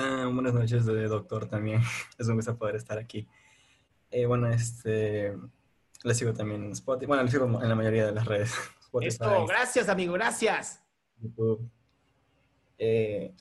Ah, buenas noches, doctor, también. Es un gusto poder estar aquí. Eh, bueno, este, le sigo también en Spotify. Bueno, le sigo en la mayoría de las redes. Esto, gracias, amigo, gracias. YouTube. Eh,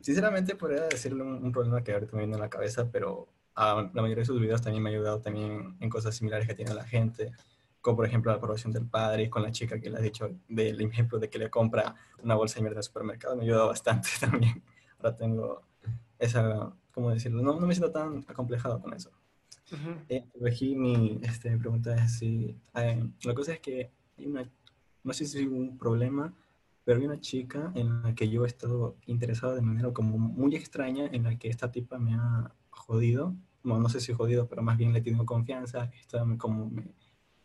sinceramente, podría decirle un, problema que ahorita me viene a la cabeza, pero la mayoría de sus videos también me ha ayudado también en cosas similares que tiene la gente, como por ejemplo la aprobación del padre, con la chica que le ha dicho del ejemplo de que le compra una bolsa de mierda el supermercado, me ha ayudado bastante también. Ahora tengo esa, ¿cómo decirlo? No, no me siento tan acomplejado con eso. Uh aquí mi este, pregunta es si, eh, la cosa es que hay una, no sé si es un problema, pero hay una chica en la que yo he estado interesado de manera como muy extraña, en la que esta tipa me ha jodido, bueno, no sé si jodido, pero más bien le he tenido confianza, está como me,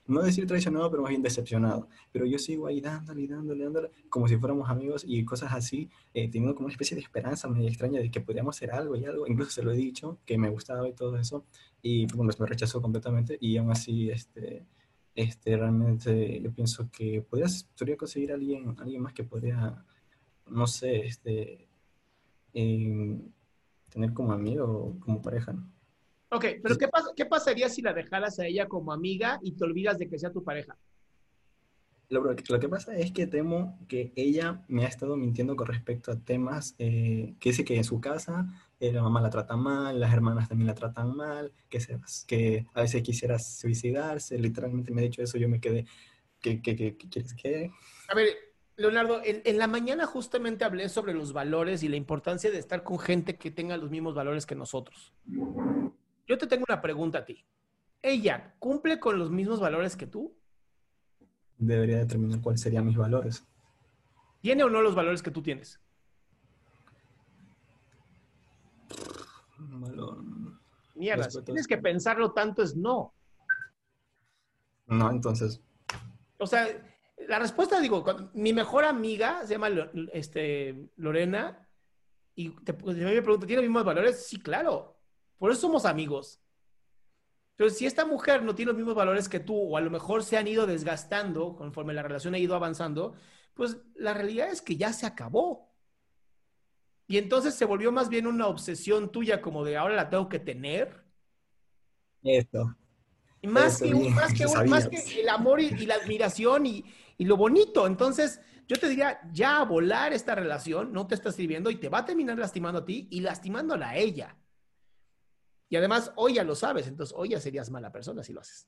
no decir traicionado, pero más bien decepcionado. Pero yo sigo ahí dándole, dándole, dándole, como si fuéramos amigos y cosas así, eh, teniendo como una especie de esperanza medio extraña de que podríamos hacer algo y algo. Incluso se lo he dicho, que me gustaba y todo eso. Y bueno, me rechazó completamente y aún así, este, este, realmente yo pienso que podrías, podría conseguir alguien, alguien más que podría, no sé, este, eh, tener como amigo o como pareja. ¿no? Ok, pero ¿qué, ¿qué pasaría si la dejaras a ella como amiga y te olvidas de que sea tu pareja? Lo, lo, que pasa es que temo que ella me ha estado mintiendo con respecto a temas eh, que dice que en su casa eh, la mamá la trata mal, las hermanas también la tratan mal, que, se, que a veces quisiera suicidarse, literalmente me ha dicho eso, yo me quedé, ¿qué, qué, qué, quieres que? A ver, Leonardo, en, en, la mañana justamente hablé sobre los valores y la importancia de estar con gente que tenga los mismos valores que nosotros. Yo te tengo una pregunta a ti. ¿Ella cumple con los mismos valores que tú? Debería determinar cuáles serían mis valores. ¿Tiene o no los valores que tú tienes? Valor. Mierda, si tienes que pensarlo tanto es no. No, entonces. O sea, la respuesta, digo, mi mejor amiga se llama este, Lorena y te, me pregunta, ¿tiene los mismos valores? Sí, claro. Por eso somos amigos. Pero si esta mujer no tiene los mismos valores que tú, o a lo mejor se han ido desgastando conforme la relación ha ido avanzando, pues la realidad es que ya se acabó. Y entonces se volvió más bien una obsesión tuya, como de ahora la tengo que tener. Esto. Y más, que, más, que, más que, el amor y, la admiración y, y, lo bonito. Entonces, yo te diría, ya a volar esta relación no te está sirviendo y te va a terminar lastimando a ti y lastimándola a ella. Y además, hoy ya lo sabes, entonces hoy ya serías mala persona si lo haces.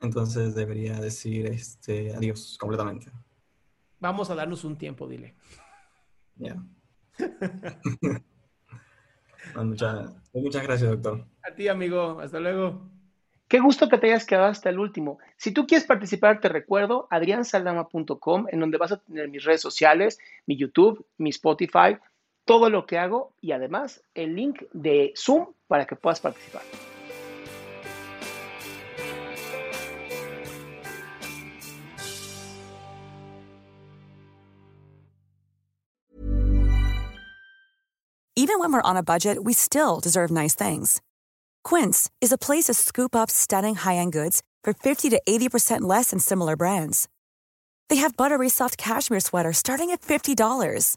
Entonces debería decir este, adiós completamente. Vamos a darnos un tiempo, dile. Ya. muchas, muchas gracias, doctor. A ti, amigo. Hasta luego. Qué gusto que te hayas quedado hasta el último. Si tú quieres participar, te recuerdo adriansaldama.com, en donde vas a tener mis redes sociales, mi YouTube, mi Spotify, todo lo que hago y además el link de Zoom para que puedas participar. Even when we're on a budget, we still deserve nice things. Quince is a place to scoop up stunning high-end goods for 50 to 80% less than similar brands. They have buttery soft cashmere sweaters starting at $50,